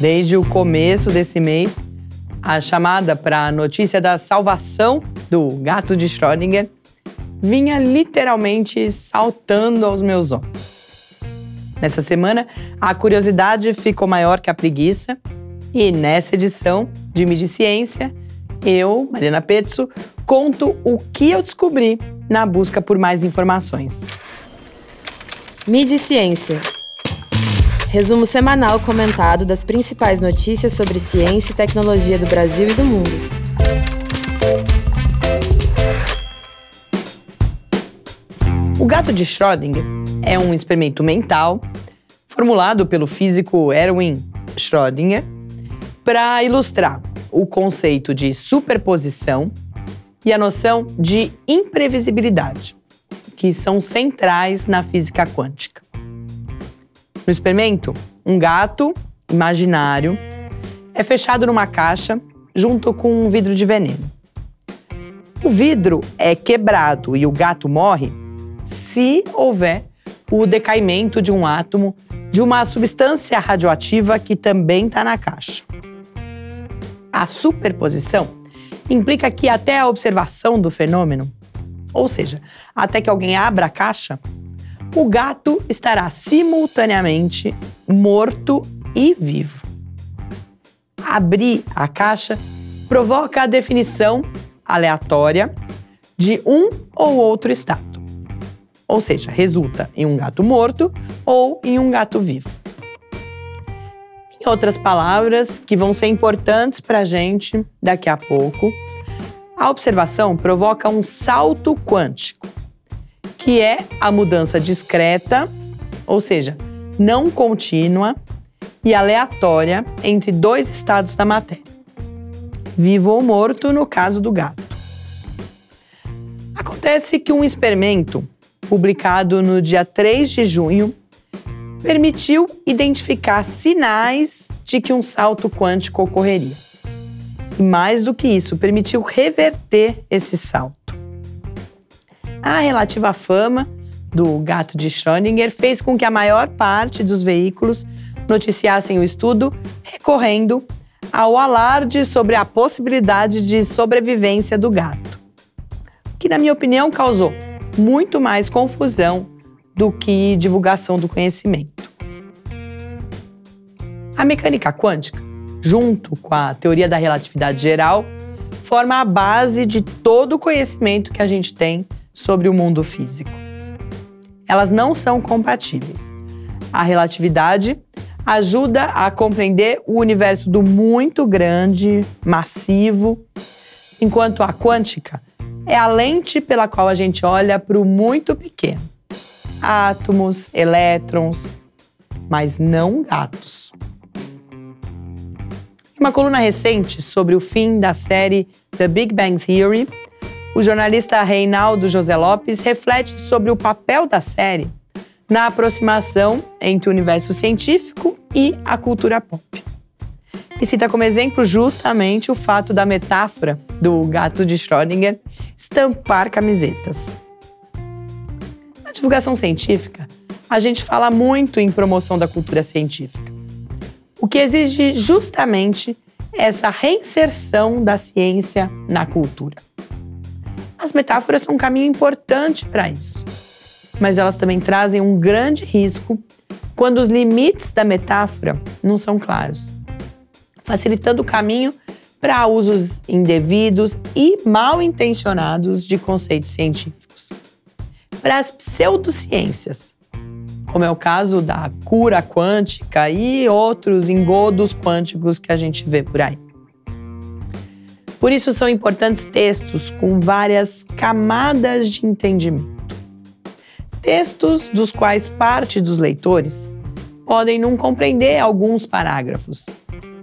Desde o começo desse mês, a chamada para a notícia da salvação do gato de Schrödinger vinha literalmente saltando aos meus olhos. Nessa semana, a curiosidade ficou maior que a preguiça, e nessa edição de Midi Ciência, eu, Mariana Pezzo, conto o que eu descobri na busca por mais informações. Midi Ciência. Resumo semanal comentado das principais notícias sobre ciência e tecnologia do Brasil e do mundo. O gato de Schrödinger é um experimento mental formulado pelo físico Erwin Schrödinger para ilustrar o conceito de superposição e a noção de imprevisibilidade, que são centrais na física quântica. No experimento, um gato imaginário é fechado numa caixa junto com um vidro de veneno. O vidro é quebrado e o gato morre se houver o decaimento de um átomo de uma substância radioativa que também está na caixa. A superposição implica que até a observação do fenômeno, ou seja, até que alguém abra a caixa, o gato estará simultaneamente morto e vivo. Abrir a caixa provoca a definição aleatória de um ou outro estado. Ou seja, resulta em um gato morto ou em um gato vivo. Em outras palavras, que vão ser importantes para a gente daqui a pouco, a observação provoca um salto quântico, que é a mudança discreta, ou seja, não contínua e aleatória entre dois estados da matéria, vivo ou morto no caso do gato. Acontece que um experimento publicado no dia 3 de junho permitiu identificar sinais de que um salto quântico ocorreria. E mais do que isso, permitiu reverter esse salto. A relativa fama do gato de Schrödinger fez com que a maior parte dos veículos noticiassem o estudo recorrendo ao alarde sobre a possibilidade de sobrevivência do gato, que, na minha opinião, causou muito mais confusão do que divulgação do conhecimento. A mecânica quântica, junto com a teoria da relatividade geral, forma a base de todo o conhecimento que a gente tem sobre o mundo físico. Elas não são compatíveis. A relatividade ajuda a compreender o universo do muito grande, massivo, enquanto a quântica é a lente pela qual a gente olha para o muito pequeno átomos, elétrons, mas não gatos. Uma coluna recente sobre o fim da série The Big Bang Theory, o jornalista Reinaldo José Lopes reflete sobre o papel da série na aproximação entre o universo científico e a cultura pop. E cita como exemplo justamente o fato da metáfora do gato de Schrödinger estampar camisetas. Na divulgação científica, a gente fala muito em promoção da cultura científica, o que exige justamente essa reinserção da ciência na cultura. As metáforas são um caminho importante para isso, mas elas também trazem um grande risco quando os limites da metáfora não são claros, facilitando o caminho para usos indevidos e mal intencionados de conceitos científicos para as pseudociências, como é o caso da cura quântica e outros engodos quânticos que a gente vê por aí. Por isso são importantes textos com várias camadas de entendimento. Textos dos quais parte dos leitores podem não compreender alguns parágrafos,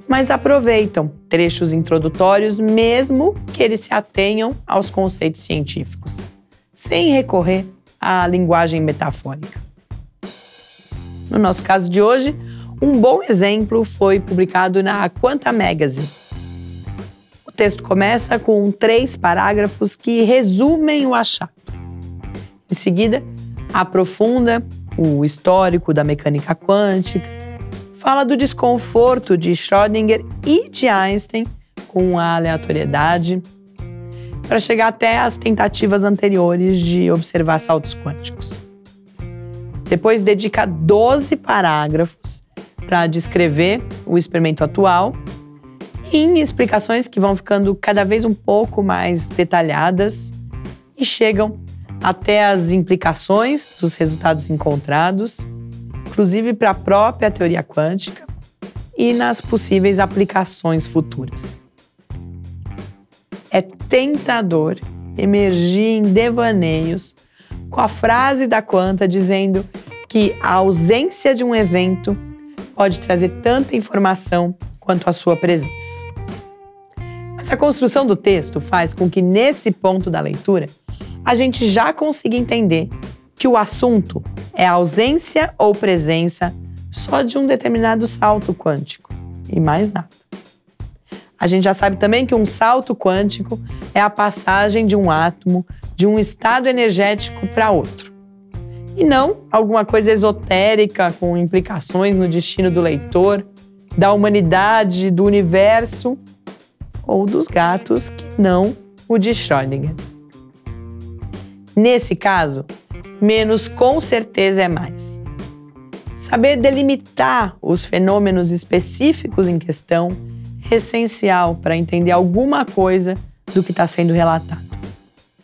mas aproveitam trechos introdutórios mesmo que eles se atenham aos conceitos científicos, sem recorrer a linguagem metafórica. No nosso caso de hoje, um bom exemplo foi publicado na Quanta Magazine. Texto começa com três parágrafos que resumem o achado. Em seguida, aprofunda o histórico da mecânica quântica, fala do desconforto de Schrödinger e de Einstein com a aleatoriedade, para chegar até as tentativas anteriores de observar saltos quânticos. Depois dedica 12 parágrafos para descrever o experimento atual em explicações que vão ficando cada vez um pouco mais detalhadas e chegam até as implicações dos resultados encontrados, inclusive para a própria teoria quântica e nas possíveis aplicações futuras. É tentador emergir em devaneios com a frase da Quanta dizendo que a ausência de um evento pode trazer tanta informação quanto a sua presença. Mas a construção do texto faz com que, nesse ponto da leitura, a gente já consiga entender que o assunto é a ausência ou presença só de um determinado salto quântico e mais nada. A gente já sabe também que um salto quântico é a passagem de um átomo de um estado energético para outro. E não alguma coisa esotérica com implicações no destino do leitor da humanidade, do universo ou dos gatos, que não o de Schrödinger. Nesse caso, menos com certeza é mais. Saber delimitar os fenômenos específicos em questão é essencial para entender alguma coisa do que está sendo relatado,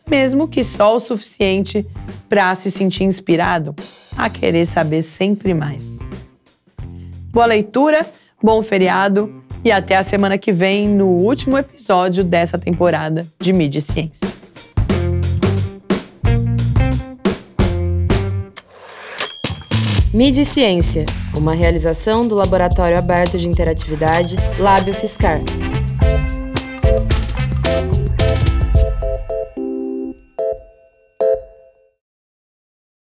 mesmo que só o suficiente para se sentir inspirado a querer saber sempre mais. Boa leitura bom feriado e até a semana que vem no último episódio dessa temporada de Mídia e Ciência. Mídia e Ciência, uma realização do Laboratório Aberto de Interatividade Lábio Fiscar.